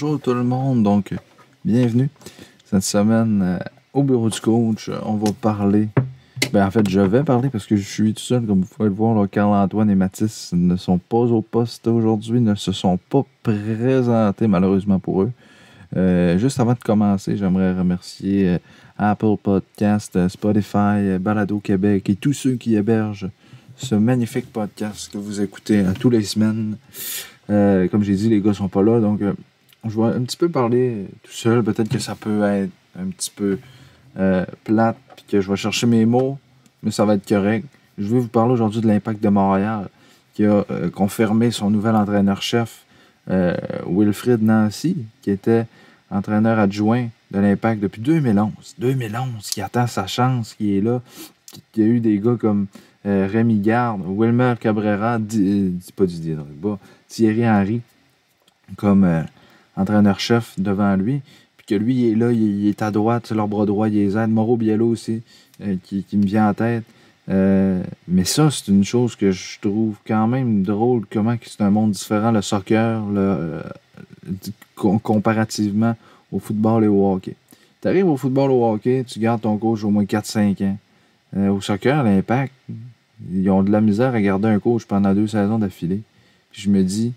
bonjour tout le monde. Donc, bienvenue cette semaine euh, au bureau du coach. On va parler. Ben, en fait, je vais parler parce que je suis tout seul. Comme vous pouvez le voir, Carl-Antoine et Mathis ne sont pas au poste aujourd'hui, ne se sont pas présentés malheureusement pour eux. Euh, juste avant de commencer, j'aimerais remercier euh, Apple Podcast, Spotify, Balado Québec et tous ceux qui hébergent ce magnifique podcast que vous écoutez tous les semaines. Comme j'ai dit, les gars sont pas là, donc je vais un petit peu parler tout seul. Peut-être que ça peut être un petit peu euh, plate, puis que je vais chercher mes mots, mais ça va être correct. Je vais vous parler aujourd'hui de l'impact de Montréal, qui a confirmé son nouvel entraîneur-chef, Wilfrid Nancy, qui était entraîneur adjoint de l'impact depuis 2011. 2011, qui attend sa chance, qui est là, qui, a eu des gars comme Rémi Garde, Wilmer Cabrera, pas Didier Drogba, Thierry Henry comme euh, entraîneur-chef devant lui. Puis que lui, il est là, il, est à droite, leur bras droit, il les aide. Mauro Biello aussi, euh, qui, me vient en tête. Euh, mais ça, c'est une chose que je trouve quand même drôle, comment c'est un monde différent, le soccer, le, comparativement au football et au hockey. Tu arrives au football au hockey, tu gardes ton coach au moins 4-5 ans. au soccer, l'impact, ils ont de la misère à garder un coach pendant deux saisons d'affilée je me dis,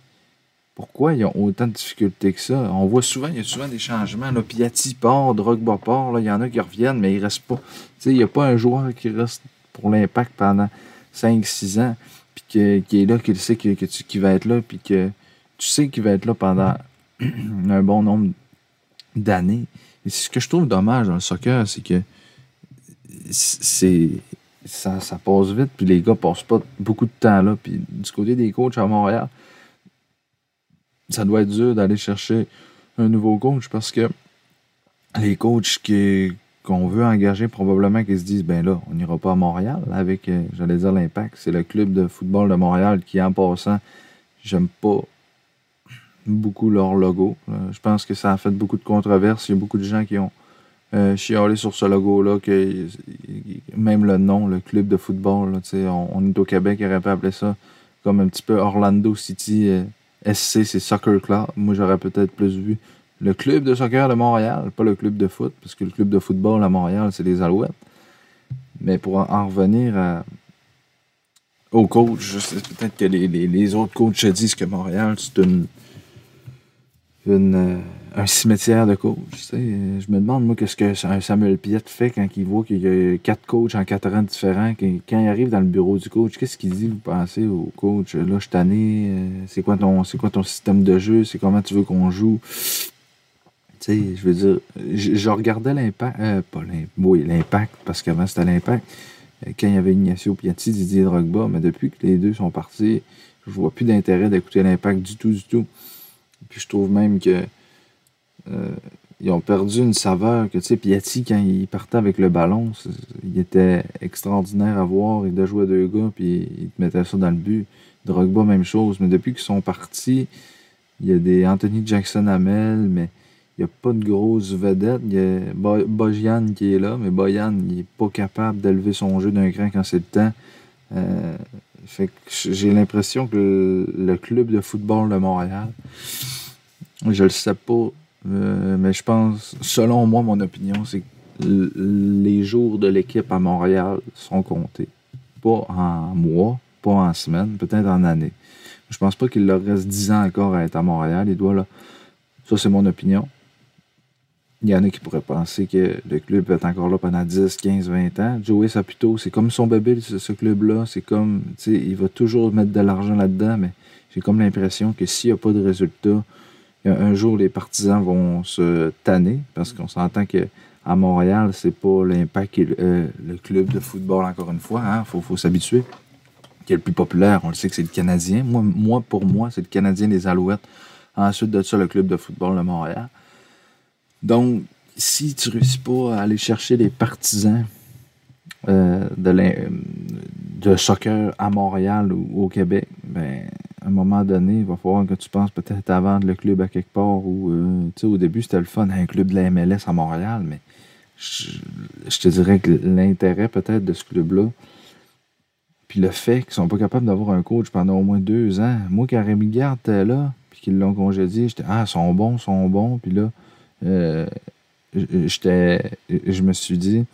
pourquoi ils ont autant de difficultés que ça? On voit souvent, il y a souvent des changements. Là, Piatti part, Drogba part, il y en a qui reviennent, mais ils restent pas. il n'y a pas un joueur qui reste pour l'impact pendant 5-6 ans, puis qui est là, qui sait que, tu, va être là, puis que tu sais qu'il va être là pendant un bon nombre d'années. Et ce que je trouve dommage dans le soccer, c'est que c'est ça, ça passe vite, puis les gars passent pas beaucoup de temps là. Puis du côté des coachs à Montréal, ça doit être dur d'aller chercher un nouveau coach parce que les coachs qui, qu'on veut engager, probablement qu'ils se disent ben là, on n'ira pas à Montréal avec, euh, j'allais dire, l'impact. C'est le club de football de Montréal qui, en passant, j'aime pas beaucoup leur logo. Euh, je pense que ça a fait beaucoup de controverses. Il y a beaucoup de gens qui ont euh, chialer sur ce logo-là, que même le nom, le club de football, on, on, est au Québec, il aurait pu appeler ça comme un petit peu Orlando City euh, SC, c'est Soccer Club. Moi, j'aurais peut-être plus vu le club de soccer de Montréal, pas le club de foot, parce que le club de football à Montréal, c'est les Alouettes. Mais pour en, revenir à, au coach, peut-être que les, autres coachs disent que Montréal, c'est une, une euh, un cimetière de coach. Je me demande, moi, qu'est-ce que Samuel Piette fait quand il voit qu'il y a quatre coachs en quatre ans différents. Quand il arrive dans le bureau du coach, qu'est-ce qu'il dit, vous pensez, au coach? Là, je tanné, euh, c'est quoi, ton, quoi ton système de jeu? C'est comment tu veux qu'on joue? Tu sais, je veux dire, je, regardais l'impact, euh, pas l'impact, oui, l'impact, parce qu'avant c'était l'impact, euh, quand il y avait Ignacio Piatti, Didier Drogba, mais depuis que les deux sont partis, je vois plus d'intérêt d'écouter l'impact du tout, du tout. Puis je trouve même que ils ont perdu une saveur que, tu sais, Piatti, quand il partait avec le ballon, il était extraordinaire à voir. Il de jouer deux gars, puis il te mettait ça dans le but. Drogba, même chose. Mais depuis qu'ils sont partis, il y a des Anthony Jackson Hamel, mais il n'y a pas de grosses vedettes. Il y a Bojan qui est là, mais Bojan, il n'est pas capable d'élever son jeu d'un cran quand c'est le temps. Euh, fait que j'ai l'impression que le, club de football de Montréal, je le sais pas euh, mais je pense, selon moi, mon opinion, c'est que les jours de l'équipe à Montréal sont comptés. Pas en mois, pas en semaines, peut-être en années. Je pense pas qu'il leur reste 10 ans encore à être à Montréal. Il doit là. Ça, c'est mon opinion. Il y en a qui pourraient penser que le club va être encore là pendant 10, 15, 20 ans. Joey Saputo, c'est comme son bébé, ce, club-là. C'est comme, tu sais, il va toujours mettre de l'argent là-dedans, mais j'ai comme l'impression que s'il n'y a pas de résultat, un jour, les partisans vont se tanner parce qu'on s'entend que à Montréal, c'est pas l'impact qui euh, le club de football, encore une fois. Il hein, faut, s'habituer. Qui est le plus populaire, on le sait que c'est le Canadien. Moi, pour moi, c'est le Canadien des Alouettes. Ensuite de ça, le club de football de Montréal. Donc, si tu réussis pas à aller chercher les partisans euh, de, soccer à Montréal ou au Québec, ben, à un moment donné, il va falloir que tu penses peut-être à vendre le club à quelque part. Ou, euh, au début, c'était le fun, un club de la MLS à Montréal, mais je, te dirais que l'intérêt peut-être de ce club-là, Puis le fait qu'ils sont pas capables d'avoir un coach pendant au moins deux ans. Moi, quand Rémi Garde était là, puis qu'ils l'ont congédié, j'étais Ah, ils sont bons, ils sont bons. Puis là, euh, j'étais. Je me suis dit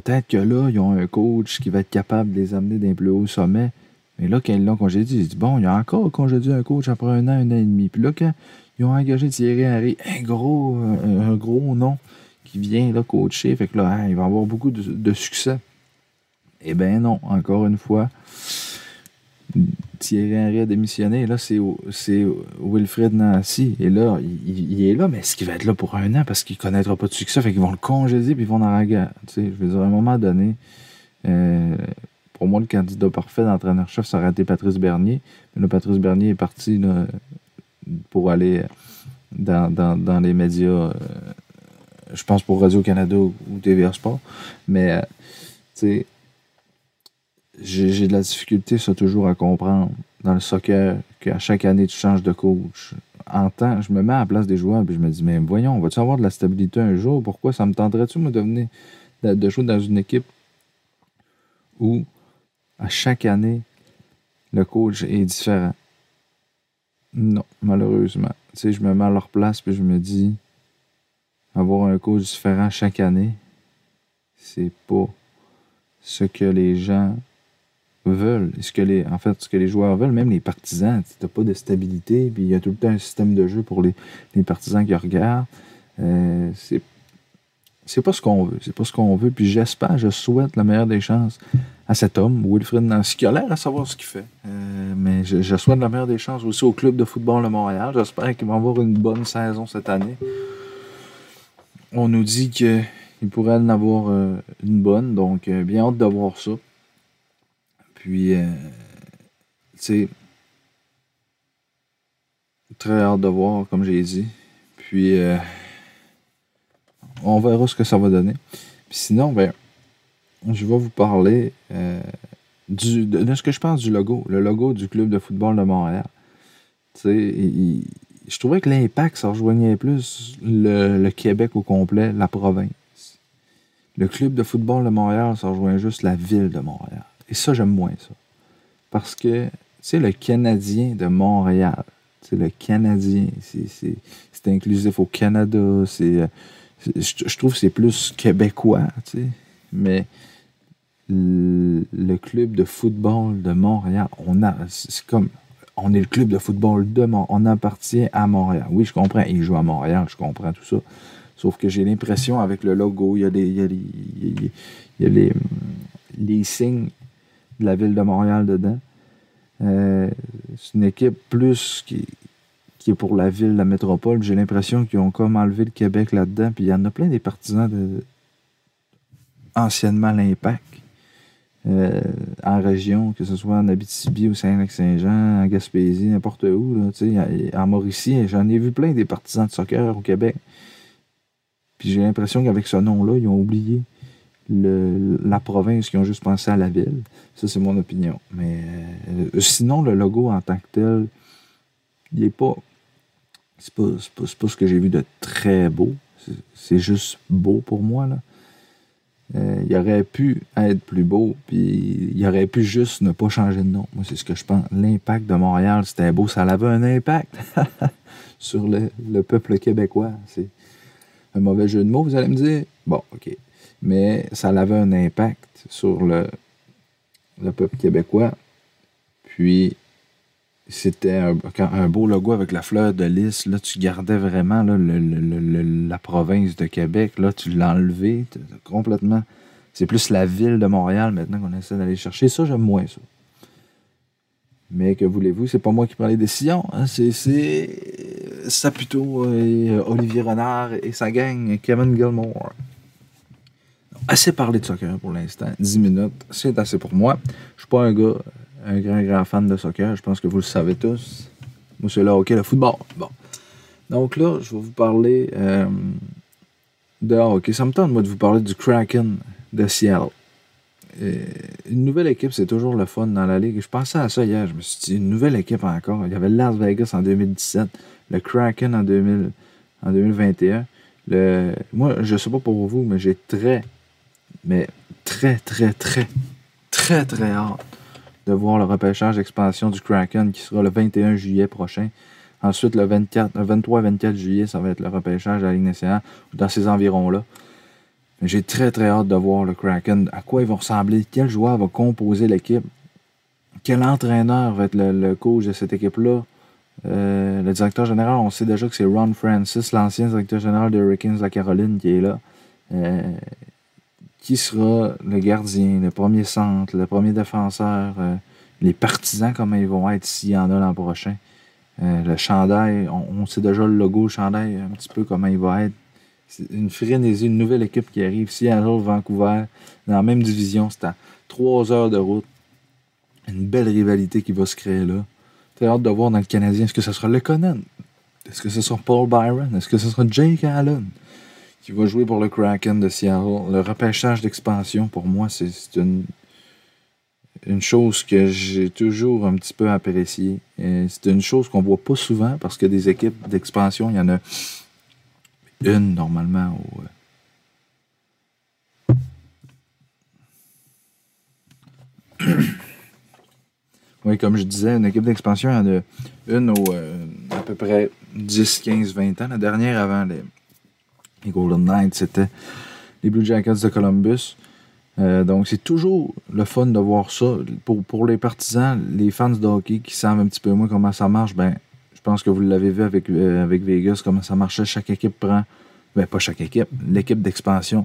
peut-être que là, ils ont un coach qui va être capable de les amener d'un plus haut sommet. Mais là, quand ils l'ont congédié, ils disent Bon, il y a encore congédié un coach après un an, un an et demi. Puis là, quand ils ont engagé Thierry Henry, un gros, un, gros nom qui vient là coacher, fait que là, hein, il va avoir beaucoup de succès. Eh bien non, encore une fois, Thierry Henry a démissionné. là, c'est Wilfred Nancy. Et là, il, est là, mais est-ce qu'il va être là pour un an? Parce qu'il ne connaîtra pas de succès? Fait qu'ils vont le congédier puis ils vont en Tu sais, je veux dire, à un moment donné, euh, pour moi, le candidat parfait d'entraîneur-chef, ça aurait été Patrice Bernier. Mais là, Patrice Bernier est parti pour aller dans, les médias, euh, je pense pour Radio-Canada ou TVA Sport. Mais, euh, tu sais, j'ai de la difficulté, ça, toujours à comprendre dans le soccer qu'à chaque année, tu changes de coach. En temps, je me mets à la place des joueurs et je me dis, mais voyons, va-tu avoir de la stabilité un jour? Pourquoi ça me tenterait-tu, moi, de, venir, de, jouer dans une équipe où, à chaque année, le coach est différent? Non, malheureusement. Tu sais, je me mets à leur place puis je me dis, avoir un coach différent chaque année, c'est pas ce que les gens veulent, ce que les, en fait, ce que les joueurs veulent, même les partisans. Tu n'as pas de stabilité, puis il y a tout le temps un système de jeu pour les, partisans qui regardent. Euh, c'est pas ce qu'on veut. C'est pas ce qu'on veut. Puis j'espère, je souhaite la meilleure des chances à cet homme, Wilfred Nancy, qui a l'air à savoir ce qu'il fait. Euh, mais je, souhaite la meilleure des chances aussi au club de football de Montréal. J'espère qu'il va avoir une bonne saison cette année. On nous dit qu'il pourrait en avoir euh, une bonne, donc bien hâte de voir ça. Puis, euh, tu très hâte de voir, comme j'ai dit. Puis, euh, on verra ce que ça va donner. Puis sinon, ben, je vais vous parler euh, du, de, ce que je pense du logo, le logo du club de football de Montréal. Tu sais, je trouvais que l'impact, ça rejoignait plus le, le, Québec au complet, la province. Le club de football de Montréal, ça rejoint juste la ville de Montréal. Et ça, j'aime moins ça. Parce que, tu sais, le Canadien de Montréal, c'est le Canadien, c'est inclusif au Canada, c'est je trouve que c'est plus québécois, tu sais. Mais le, club de football de Montréal, on a, c'est comme, on est le club de football de Montréal, on appartient à Montréal. Oui, je comprends, il joue à Montréal, je comprends tout ça. Sauf que j'ai l'impression, avec le logo, il y a, des, il y a, il y a les, les signes de la ville de Montréal dedans. Euh, c'est une équipe plus qui, qui est pour la ville, la métropole. J'ai l'impression qu'ils ont comme enlevé le Québec là-dedans. Puis il y en a plein des partisans de anciennement l'Impact. Euh, en région, que ce soit en Abitibi, au Saint-Lac-Saint-Jean, en Gaspésie, n'importe où, en Mauricie, j'en ai vu plein des partisans de soccer au Québec. Puis j'ai l'impression qu'avec ce nom-là, ils ont oublié la province qui ont juste pensé à la ville. Ça, c'est mon opinion. Mais euh, sinon, le logo en tant que tel, il est pas. C'est pas, pas, ce que j'ai vu de très beau. C'est juste beau pour moi. Là. Euh, il aurait pu être plus beau, puis il aurait pu juste ne pas changer de nom. Moi, c'est ce que je pense. L'impact de Montréal, c'était beau, ça avait un impact sur le, le peuple québécois. Un mauvais jeu de mots, vous allez me dire? Bon, OK mais ça avait un impact sur le, le peuple québécois. Puis, c'était un, beau logo avec la fleur de lys. Là, tu gardais vraiment la province de Québec. Là, tu l'as enlevé complètement. C'est plus la ville de Montréal maintenant qu'on essaie d'aller chercher. Ça, j'aime moins ça. Mais que voulez-vous, c'est pas moi qui prends les décisions. Hein. C'est Saputo et euh, Olivier Renard et sa gang, Kevin Gilmore assez parlé de soccer pour l'instant. 10 minutes, c'est assez pour moi. Je suis pas un gars, un grand, grand fan de soccer. Je pense que vous le savez tous. Moi, c'est là, OK, le football. Bon. Donc là, je vais vous parler euh, de hockey. Ça me tente, moi, de vous parler du Kraken de Seattle. Euh, une nouvelle équipe, c'est toujours le fun dans la ligue. Je pensais à ça hier. Je me suis dit, une nouvelle équipe encore. Il y avait Las Vegas en 2017, le Kraken en, 2000, en 2021. Le, moi, je sais pas pour vous, mais j'ai très, mais très, très, très, très, très hâte de voir le repêchage d'expansion du Kraken qui sera le 21 juillet prochain. Ensuite, le, 24, le 23 et 24 juillet, ça va être le repêchage de la Ligue nationale, dans ces environs-là. J'ai très, très hâte de voir le Kraken, à quoi ils vont ressembler, quel joueur va composer l'équipe, quel entraîneur va être le, coach de cette équipe-là. Euh, le directeur général, on sait déjà que c'est Ron Francis, l'ancien directeur général de Hurricanes de la Caroline, qui est là. Euh, qui sera le gardien, le premier centre, le premier défenseur, euh, les partisans, comment ils vont être s'il y en a l'an prochain. le chandail, on, sait déjà le logo, le chandail, un petit peu comment il va être. C'est une frénésie, une nouvelle équipe qui arrive. Seattle, Vancouver, dans la même division, c'est à trois heures de route. Une belle rivalité qui va se créer là. Très hâte de voir dans le Canadien, est-ce que ce sera Le Conan? Est-ce que ce sera Paul Byron? Est-ce que ce sera Jake Allen? qui va jouer pour le Kraken de Seattle? Le repêchage d'expansion, pour moi, c'est une, une chose que j'ai toujours un petit peu appréciée. C'est une chose qu'on voit pas souvent parce que des équipes d'expansion, il y en a une normalement oui, comme je disais, une équipe d'expansion, il y en a une au, euh, à peu près 10, 15, 20 ans. La dernière avant les, Golden Knights, c'était les Blue Jackets de Columbus. Euh, donc, c'est toujours le fun de voir ça. Pour, pour les partisans, les fans de hockey qui savent un petit peu moins comment ça marche, ben, pense que vous l'avez vu avec, euh, avec Vegas, comment ça marchait. Chaque équipe prend, ben, pas chaque équipe, l'équipe d'expansion.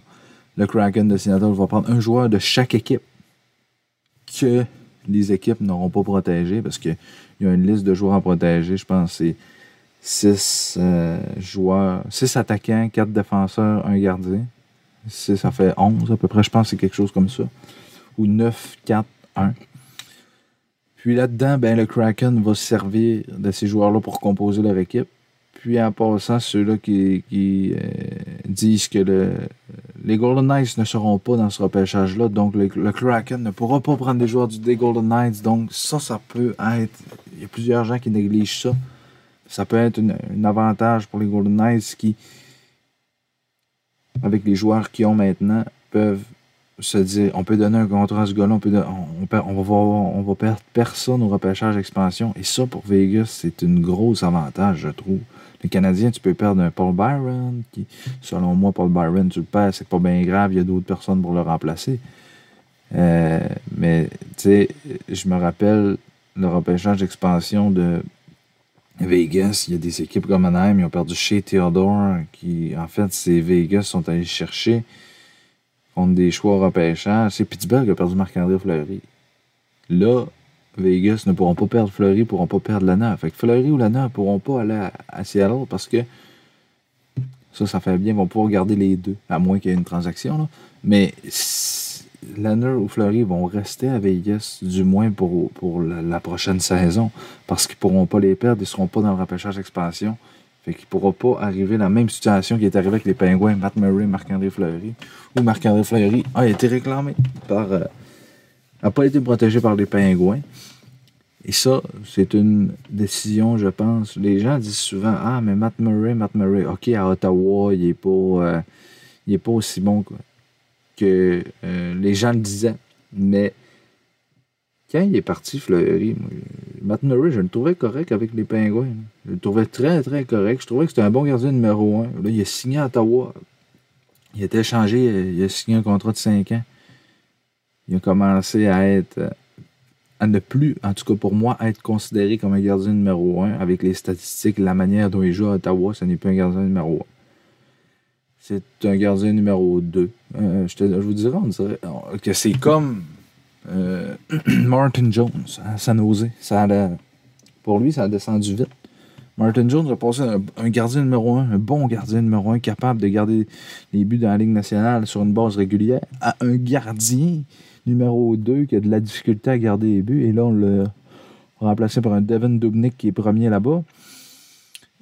Le Kraken de Seattle va prendre un joueur de chaque équipe que les équipes n'auront pas protégé parce qu'il y a une liste de joueurs à protéger. Je pense que c'est 6 euh, joueurs, 6 attaquants, 4 défenseurs, 1 gardien. Ça fait 11 à peu près, je pense que c'est quelque chose comme ça. Ou 9, 4, 1. Puis là-dedans, ben, le Kraken va se servir de ces joueurs-là pour composer leur équipe. Puis en passant, ceux-là qui, qui euh, disent que le, les Golden Knights ne seront pas dans ce repêchage-là, donc le, Kraken ne pourra pas prendre des joueurs du, des Golden Knights. Donc ça, ça peut être... Il y a plusieurs gens qui négligent ça ça peut être un avantage pour les Golden Knights qui, avec les joueurs qu'ils ont maintenant, peuvent se dire on peut donner un contrat à ce gars-là, on, peut on, va perdre personne au repêchage expansion. Et ça, pour Vegas, c'est une grosse avantage, je trouve. Les Canadiens, tu peux perdre un Paul Byron, qui, selon moi, Paul Byron, tu le perds, c'est pas bien grave, il y a d'autres personnes pour le remplacer. Euh, mais, tu sais, je me rappelle le repêchage d'expansion de Vegas, il y a des équipes comme Anaheim, ils ont perdu chez Theodore, qui, en fait, c'est Vegas sont allés chercher contre des choix repêchage. C'est Pittsburgh qui a perdu Marc-André Fleury. Là, Vegas ne pourront pas perdre Fleury, ne pourront pas perdre Lana. Fait que Fleury ou Lana ne pourront pas aller à, Seattle parce que ça, ça fait bien, ils vont pouvoir garder les deux, à moins qu'il y ait une transaction. Là. Mais Lanner ou Fleury vont rester à Vegas, du moins pour, pour la, prochaine saison, parce qu'ils ne pourront pas les perdre, ils ne seront pas dans le repêchage d'expansion. Fait qu'il ne pourra pas arriver la même situation qui est arrivée avec les Pingouins, Matt Murray, Marc-André Fleury, où Marc-André Fleury a été réclamé par. euh, pas été protégé par les Pingouins. Et ça, c'est une décision, je pense. Les gens disent souvent Ah, mais Matt Murray, Matt Murray, OK, à Ottawa, il n'est pas, euh, est pas aussi bon. Quoi que euh, les gens le disaient. Mais quand il est parti, Fleury, Matt Murray, je le trouvais correct avec les Pingouins. Je le trouvais très, très correct. Je trouvais que c'était un bon gardien numéro un. Là, il a signé à Ottawa. Il a été échangé, il a signé un contrat de 5 ans. Il a commencé à être, à ne plus, en tout cas pour moi, être considéré comme un gardien numéro un avec les statistiques, la manière dont il joue à Ottawa, ce n'est plus un gardien numéro un. C'est un gardien numéro 2. Euh, je, vous dirais, on dirait que c'est comme euh, Martin Jones Jose. Ça pour lui, ça a descendu vite. Martin Jones a passé un, gardien numéro 1, un bon gardien numéro 1, capable de garder les buts dans la Ligue nationale sur une base régulière, à un gardien numéro 2 qui a de la difficulté à garder les buts. Et là, on l'a remplacé par un Devin Dubnik qui est premier là-bas.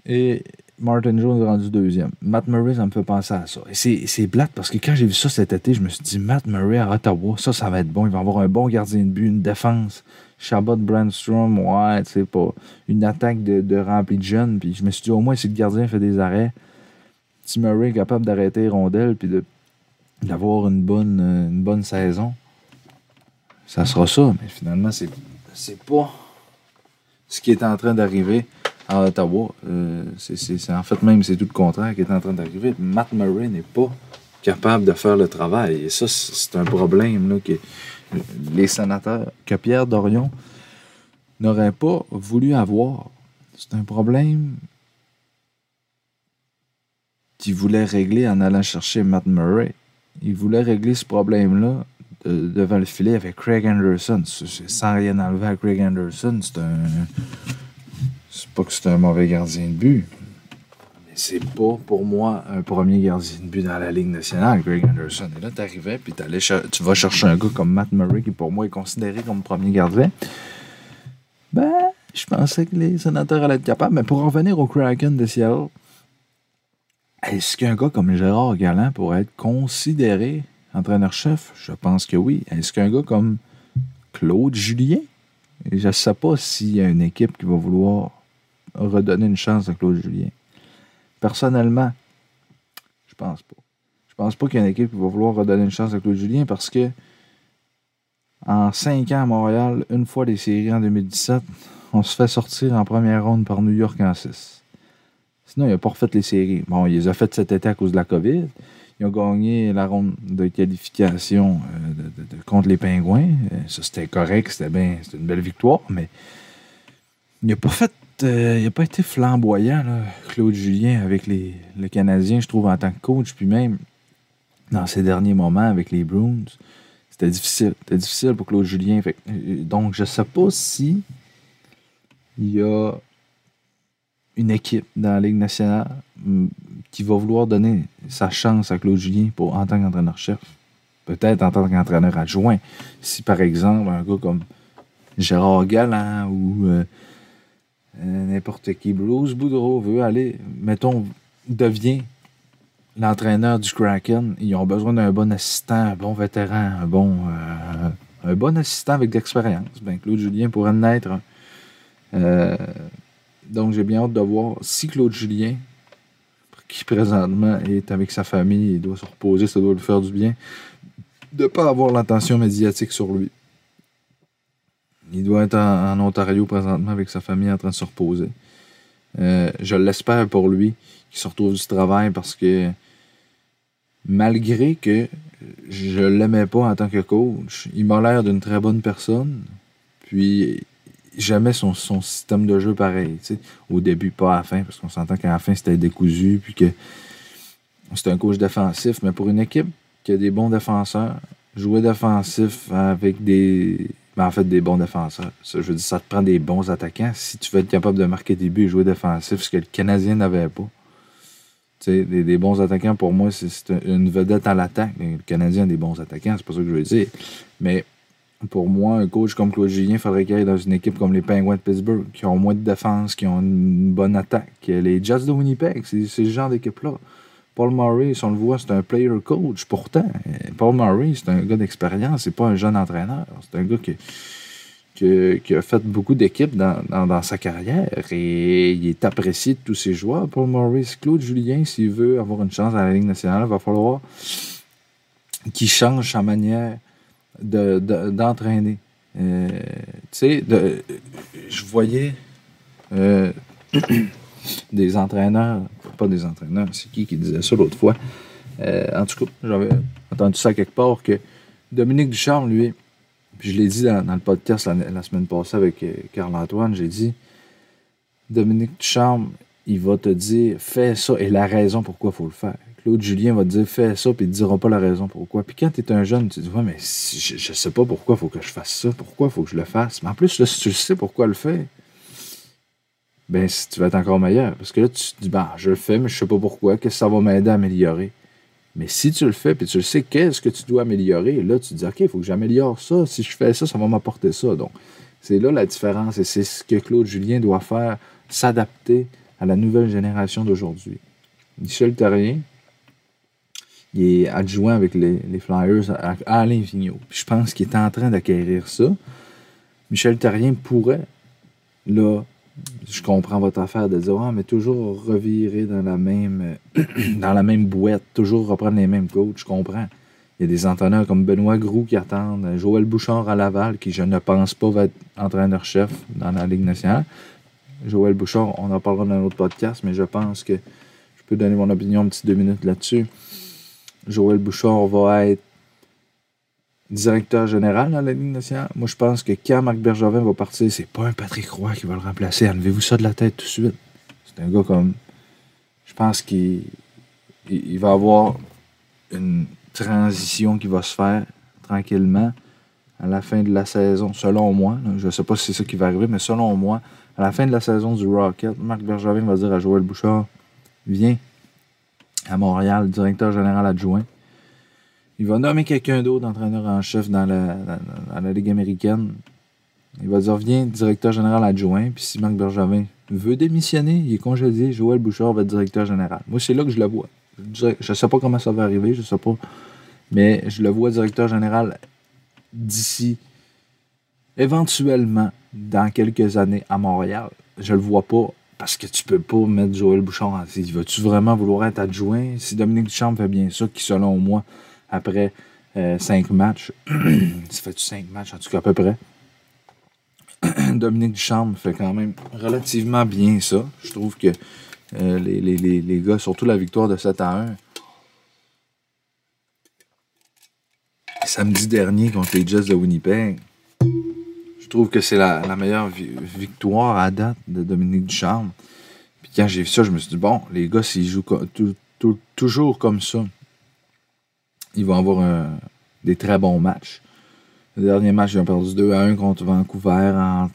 Et Martin Jones est rendu deuxième. Matt Murray, ça me fait penser à ça. Et c'est plate parce que quand j'ai vu ça cet été, je me suis dit, Matt Murray à Ottawa, ça, ça va être bon. Il va avoir un bon gardien de but, une défense. Chabot Brandstrom, ouais, tu sais, pas. Une attaque de, de rempli de jeunes. Puis je me suis dit, au moins, si le gardien fait des arrêts, si Murray est capable d'arrêter rondelle puis d'avoir une bonne, une bonne saison, ça sera ça. Mais finalement, c'est pas ce qui est en train d'arriver à Ottawa. Euh, c'est, en fait, même, c'est tout le contraire qui est en train d'arriver. Matt Murray n'est pas capable de faire le travail. Et ça, c'est un problème que les sénateurs, que Pierre Dorion n'aurait pas voulu avoir. C'est un problème qu'il voulait régler en allant chercher Matt Murray. Il voulait régler ce problème-là devant le filet avec Craig Anderson. Sans rien enlever à Craig Anderson, c'est un. C'est pas que c'est un mauvais gardien de but. Mais c'est pas pour moi un premier gardien de but dans la Ligue nationale, Craig Anderson. Et là, t'arrivais, puis tu vas chercher un gars comme Matt Murray, qui pour moi est considéré comme premier gardien. Ben, je pensais que les sénateurs allaient être capables. Mais pour revenir au Kraken de Seattle, est-ce qu'un gars comme Gérard Galland pourrait être considéré entraîneur-chef? Je pense que oui. Est-ce qu'un gars comme Claude Julien? Je ne sais pas s'il y a une équipe qui va vouloir redonner une chance à Claude Julien. Personnellement, je pense pas. Je pense pas qu'il y ait une équipe qui va vouloir redonner une chance à Claude Julien parce que en cinq ans à Montréal, une fois les séries en 2017, on se fait sortir en première ronde par New York en 6. Sinon, il n'a pas refait les séries. Bon, il les a faites cet été à cause de la COVID. Ils ont gagné la ronde de qualification euh, contre les Pingouins. Euh, ça, c'était correct, c'était bien, c'était une belle victoire, mais il n'a pas fait. Euh, il n'a pas été flamboyant, Claude Julien, avec les, le Canadien, je trouve, en tant que coach, puis même dans ses derniers moments avec les Bruins. C'était difficile. C'était difficile pour Claude Julien. donc, je ne sais pas si il y a une équipe dans la Ligue nationale mm, qui va vouloir donner sa chance à Claude Julien pour, en tant qu'entraîneur-chef. Peut-être en tant qu'entraîneur adjoint. Si, par exemple, un gars comme Gérard Galland ou euh, euh, n'importe qui, Bruce Boudreau veut aller, mettons, devient l'entraîneur du Kraken, ils ont besoin d'un bon assistant, un bon vétéran, un bon, euh, un bon assistant avec de l'expérience. Ben, Claude Julien pourrait en être. Euh, donc, j'ai bien hâte de voir si Claude Julien, qui présentement est avec sa famille et doit se reposer, ça doit lui faire du bien, de ne pas avoir l'attention médiatique sur lui. Il doit être en, Ontario présentement avec sa famille en train de se reposer. Euh, je l'espère pour lui qu'il se retrouve du travail parce que malgré que je l'aimais pas en tant que coach, il m'a l'air d'une très bonne personne. Puis j'aimais son, son système de jeu pareil. Au début, pas à la fin, parce qu'on s'entend qu'à la fin, c'était décousu, puis que c'était un coach défensif. Mais pour une équipe qui a des bons défenseurs, jouer défensif avec des. Ben, en fait, des bons défenseurs. Ça, je veux dire, ça te prend des bons attaquants. Si tu veux être capable de marquer des buts et jouer défensif, ce que le Canadien n'avait pas. Des, des, bons attaquants, pour moi, c'est une vedette à l'attaque. Le Canadien a des bons attaquants, c'est pas ça que je veux dire. Mais pour moi, un coach comme Claude Julien, il faudrait qu'il aille dans une équipe comme les Penguins de Pittsburgh, qui ont moins de défense, qui ont une bonne attaque. Les Jets de Winnipeg, c'est ce genre d'équipe-là. Paul si on le voit, c'est un player coach. Pourtant, Paul Murray, c'est un gars d'expérience, c'est pas un jeune entraîneur. C'est un gars qui, qui, a fait beaucoup d'équipes dans, sa carrière et il est apprécié de tous ses joueurs. Paul Maurice, Claude Julien, s'il veut avoir une chance à la Ligue nationale, il va falloir qu'il change sa manière d'entraîner. Euh, tu sais, je voyais euh, des entraîneurs, pas des entraîneurs, c'est qui qui disait ça l'autre fois? Euh, en tout cas, j'avais entendu ça quelque part que Dominique Ducharme, lui, puis je l'ai dit dans, le podcast la, semaine passée avec euh, Carl-Antoine, j'ai dit Dominique Ducharme, il va te dire fais ça et la raison pourquoi il faut le faire. Claude Julien va te dire fais ça, puis il ne dira pas la raison pourquoi. Puis quand tu es un jeune, tu te dis ouais, mais je, ne sais pas pourquoi il faut que je fasse ça, pourquoi il faut que je le fasse. Mais en plus, là, si tu sais pourquoi le faire, ben tu vas être encore meilleur. Parce que là, tu te dis bah, je le fais, mais je sais pas pourquoi, qu'est-ce que ça va m'aider à améliorer? Mais si tu le fais, puis tu le sais, qu'est-ce que tu dois améliorer, là, tu te dis, OK, il faut que j'améliore ça. Si je fais ça, ça va m'apporter ça. Donc, c'est là la différence et c'est ce que Claude Julien doit faire, s'adapter à la nouvelle génération d'aujourd'hui. Michel Terrien, il est adjoint avec les, Flyers à, Alain Vigneault. je pense qu'il est en train d'acquérir ça. Michel Terrien pourrait, là, je comprends votre affaire de dire ah, mais toujours revirer dans la même dans la même boîte, toujours reprendre les mêmes coachs, je comprends. Il y a des entraîneurs comme Benoît Groux qui attendent, Joël Bouchard à Laval, qui je ne pense pas va être entraîneur-chef dans la Ligue nationale. Joël Bouchard, on en parlera dans un autre podcast, mais je pense que je peux donner mon opinion un petit deux minutes là-dessus. Joël Bouchard va être directeur général dans la Ligue nationale. Moi, je pense que quand Marc Bergevin va partir, c'est pas un Patrick Roy qui va le remplacer. Enlevez-vous ça de la tête tout de suite. C'est un gars comme. Je pense qu'il il va avoir une transition qui va se faire tranquillement à la fin de la saison, selon moi. Je ne sais pas si c'est ça qui va arriver, mais selon moi, à la fin de la saison du Rocket, Marc Bergevin va dire à Joël Bouchard Viens à Montréal, directeur général adjoint. Il va nommer quelqu'un d'autre entraîneur en chef dans la, Ligue américaine. Il va dire Viens, directeur général adjoint. Puis si Marc Bergevin veut démissionner, il est congédié, Joël Bouchard va être directeur général. Moi, c'est là que je le vois. Je ne sais pas comment ça va arriver, je ne sais pas. Mais je le vois directeur général d'ici, éventuellement, dans quelques années à Montréal. Je le vois pas parce que tu peux pas mettre Joël Bouchard en Vas-tu vraiment vouloir être adjoint? Si Dominique Duchamp fait bien ça, qui selon moi, après euh, cinq matchs, ça fait-tu cinq matchs, en tout cas à peu près, Dominique Duchamp fait quand même relativement bien ça. Je trouve que euh, les, les, les, gars, surtout la victoire de 7 à 1, samedi dernier contre les Jets de Winnipeg, je trouve que c'est la, meilleure victoire à date de Dominique Ducharme. Puis quand j'ai vu ça, je me suis dit, bon, les gars, s'ils jouent toujours comme ça, ils vont avoir des très bons matchs. Le dernier match, ils ont perdu 2 à 1 contre Vancouver en,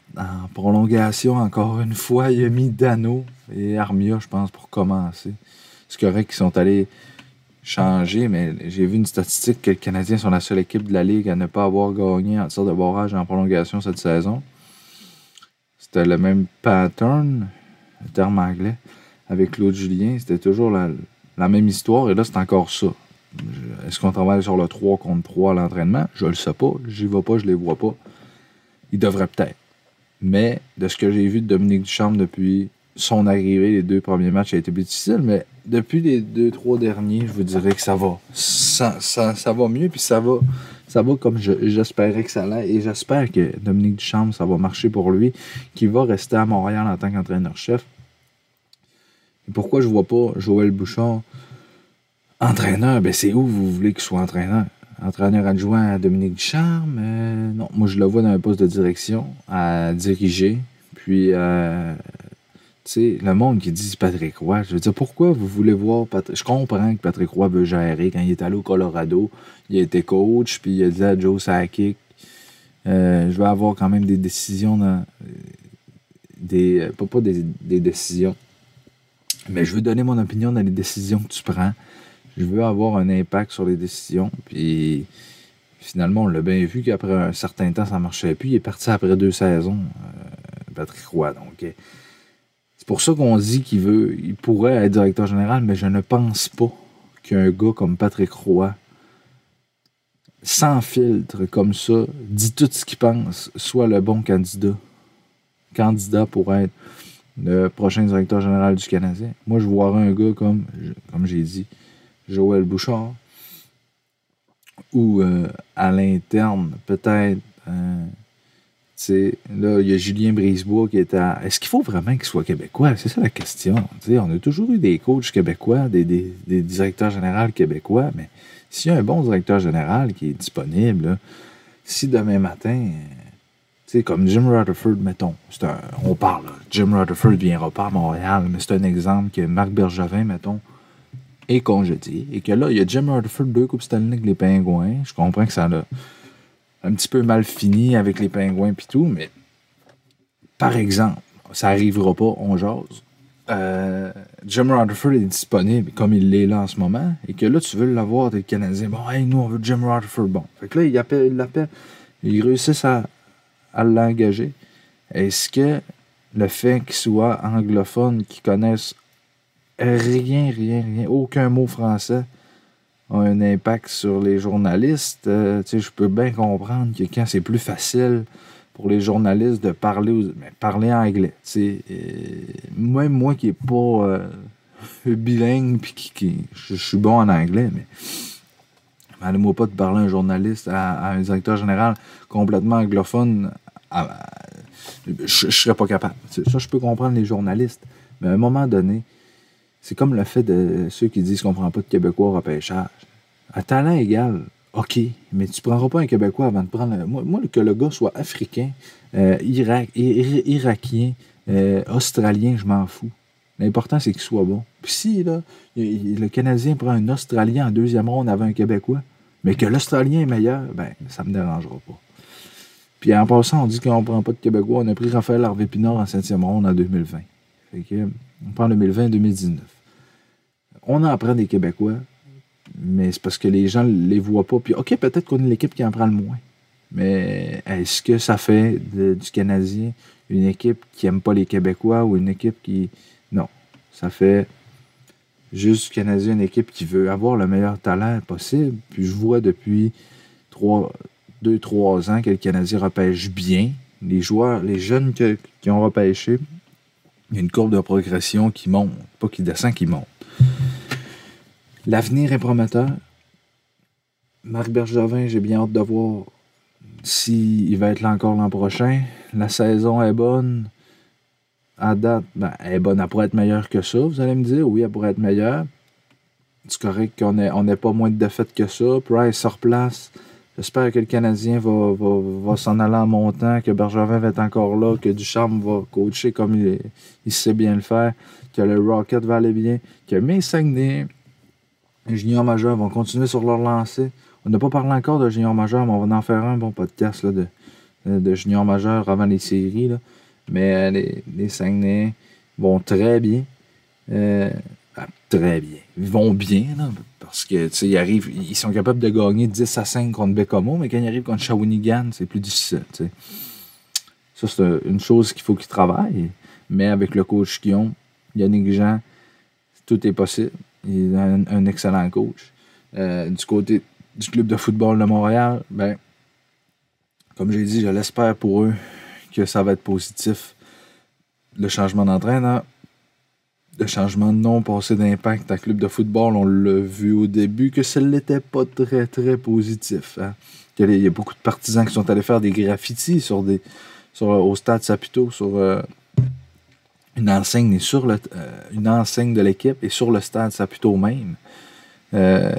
prolongation. Encore une fois, il a mis Dano et Armia, je pense, pour commencer. C'est correct qu'ils sont allés changer, mais j'ai vu une statistique que les Canadiens sont la seule équipe de la Ligue à ne pas avoir gagné en tir de barrage en prolongation cette saison. C'était le même pattern, le terme anglais, avec Claude Julien. C'était toujours la, la même histoire, et là, c'est encore ça. Est-ce qu'on travaille sur le 3 contre 3 à l'entraînement? Je le sais pas. J'y vais pas, je les vois pas. Il devrait peut-être. Mais de ce que j'ai vu de Dominique Duchamp depuis son arrivée, les deux premiers matchs, a été plus difficile. Mais depuis les deux, trois derniers, je vous dirais que ça va. Ça, ça, va mieux, puis ça va, ça va comme j'espérais que ça allait. Et j'espère que Dominique Duchamp, ça va marcher pour lui, qu'il va rester à Montréal en tant qu'entraîneur-chef. pourquoi je vois pas Joël Bouchard Entraîneur, ben c'est où vous voulez qu'il soit entraîneur? Entraîneur adjoint à Dominique Ducharme? Euh, non, moi je le vois dans un poste de direction, à diriger. Puis, euh, tu sais, le monde qui dit Patrick Roy, je veux dire, pourquoi vous voulez voir Patrick... Je comprends que Patrick Roy veut gérer. Quand il est allé au Colorado, il a été coach, puis il a dit à Joe Sakic, euh, je vais avoir quand même des décisions dans... Des, pas, pas des, des décisions, mais je veux donner mon opinion dans les décisions que tu prends je veux avoir un impact sur les décisions. Puis finalement, on l'a bien vu qu'après un certain temps, ça marchait plus. Il est parti après deux saisons, euh, Patrick Roy. Donc, euh, c'est pour ça qu'on dit qu'il veut, il pourrait être directeur général, mais je ne pense pas qu'un gars comme Patrick Roy, sans filtre comme ça, dit tout ce qu'il pense, soit le bon candidat. Candidat pour être le prochain directeur général du Canadien. Moi, je vois un gars comme, comme j'ai dit, Joël Bouchard. Ou euh, à l'interne, peut-être. Euh, là, il y a Julien Brisebois qui est à. Est-ce qu'il faut vraiment qu'il soit québécois? C'est ça la question. on a toujours eu des coachs québécois, des, directeurs généraux québécois, mais s'il y a un bon directeur général qui est disponible, si demain matin, tu comme Jim Rutherford, mettons, on parle, Jim Rutherford viendra pas à Montréal, mais c'est un exemple que Marc Bergevin, mettons, est congédié et que là, il y a Jim Rutherford, deux Coupes Stanley avec les Pingouins. Je comprends que ça a un petit peu mal fini avec les Pingouins et tout, mais par exemple, ça n'arrivera pas, on jase. Euh, Jim Rutherford est disponible comme il l'est là en ce moment et que là, tu veux l'avoir, des Canadiens. Bon, hey, nous, on veut Jim Rutherford. Bon. Fait que là, il appelle, il l'appelle. Ils réussissent à, à l'engager. Est-ce que le fait qu'il soit anglophone, qu'il connaisse rien, rien, rien, aucun mot français a un impact sur les journalistes. Euh, je peux bien comprendre que quand c'est plus facile pour les journalistes de parler, parler anglais. Euh, même moi qui n'ai pas euh, bilingue, puis qui, je, suis bon en anglais, mais Allez-moi pas de parler à un journaliste, à, un directeur général complètement anglophone. je ne serais pas capable. Ça, je peux comprendre les journalistes. Mais à un moment donné, c'est comme le fait de ceux qui disent qu'on ne prend pas de Québécois au repêchage. À talent égal, OK, mais tu ne prendras pas un Québécois avant de prendre. Moi, que le gars soit africain, euh, irakien, euh, australien, je m'en fous. L'important, c'est qu'il soit bon. Puis si là, le Canadien prend un Australien en deuxième ronde avant un Québécois, mais que l'Australien est meilleur, ben ça ne me dérangera pas. Puis en passant, on dit qu'on ne prend pas de Québécois. On a pris Raphaël Harvey-Pinard en septième ronde en 2020. Fait que, on prend 2020-2019. On en prend des Québécois, mais c'est parce que les gens ne les voient pas. Puis, OK, peut-être qu'on est l'équipe qui en prend le moins. Mais est-ce que ça fait du Canadien une équipe qui n'aime pas les Québécois ou une équipe qui. Non. Ça fait juste du Canadien une équipe qui veut avoir le meilleur talent possible. Puis je vois depuis 2-3 ans que le Canadien repêche bien. Les joueurs, les jeunes qui ont repêché, il y a une courbe de progression qui monte, pas qui descend, qui monte. L'avenir est prometteur. Marc Bergevin, j'ai bien hâte de voir s'il va être là encore l'an prochain. La saison est bonne. À date, ben, elle est bonne. Elle pourrait être meilleure que ça, vous allez me dire. Oui, elle pourrait être meilleure. C'est correct qu'on n'ait pas moins de défaites que ça. Price sur place. J'espère que le Canadien va, s'en aller en montant, que Bergevin va être encore là, que Ducharme va coacher comme il, il sait bien le faire, que le Rocket va aller bien, que mes Saguenay, les juniors majeurs vont continuer sur leur lancée. On n'a pas parlé encore de juniors majeurs, mais on va en faire un bon podcast là, de, de juniors majeurs avant les séries. Là. Mais euh, les, les Saguenay vont très bien. Euh, ah, très bien. Ils vont bien, là, parce que ils arrivent, ils sont capables de gagner 10 à 5 contre Bécomo, mais quand ils arrivent contre Shawinigan, c'est plus difficile. Ça, c'est une chose qu'il faut qu'ils travaillent. Mais avec le coach qu'ils ont, Yannick Jean, tout est possible. Il est un, excellent coach. Euh, du côté du club de football de Montréal, ben, comme j'ai dit, je l'espère pour eux que ça va être positif. Le changement d'entraîneur, le changement de nom passé d'impact à club de football, on l'a vu au début que ce n'était pas très très positif. Hein. Il y a beaucoup de partisans qui sont allés faire des graffitis sur des, sur, au stade Saputo sur euh, une enseigne sur le, euh, une enseigne de l'équipe et sur le stade Saputo même. Euh,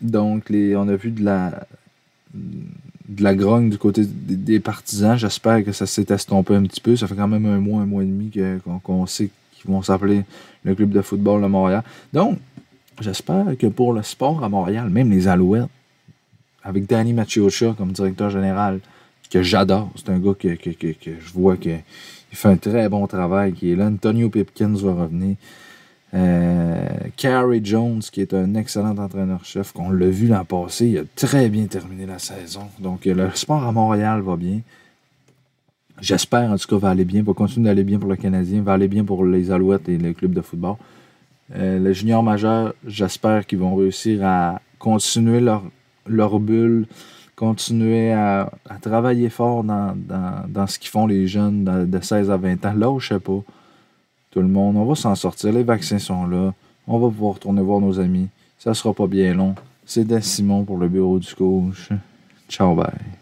donc, on a vu de la, de la grogne du côté des, partisans. J'espère que ça s'est estompé un petit peu. Ça fait quand même un mois, un mois et demi qu'on sait qu'ils vont s'appeler le club de football de Montréal. Donc, j'espère que pour le sport à Montréal, même les Alouettes, avec Danny Machiocha comme directeur général, que j'adore, c'est un gars que, je vois qu'il fait un très bon travail, qui est là. Antonio Pipkins va revenir. Euh, Carrie Jones, qui est un excellent entraîneur-chef, qu'on l'a vu l'an passé, il a très bien terminé la saison. Donc, le sport à Montréal va bien. J'espère, en tout cas, va aller bien, va continuer d'aller bien pour le Canadien, va aller bien pour les Alouettes et le club de football. Euh, le junior majeur, j'espère qu'ils vont réussir à continuer leur, leur bulle, continuer à, travailler fort dans, ce qu'ils font les jeunes de 16 à 20 ans. Là, je sais pas tout le monde. On va s'en sortir. Les vaccins sont là. On va pouvoir retourner voir nos amis. Ça sera pas bien long. C'est Simon pour le bureau du coach. Ciao, bye.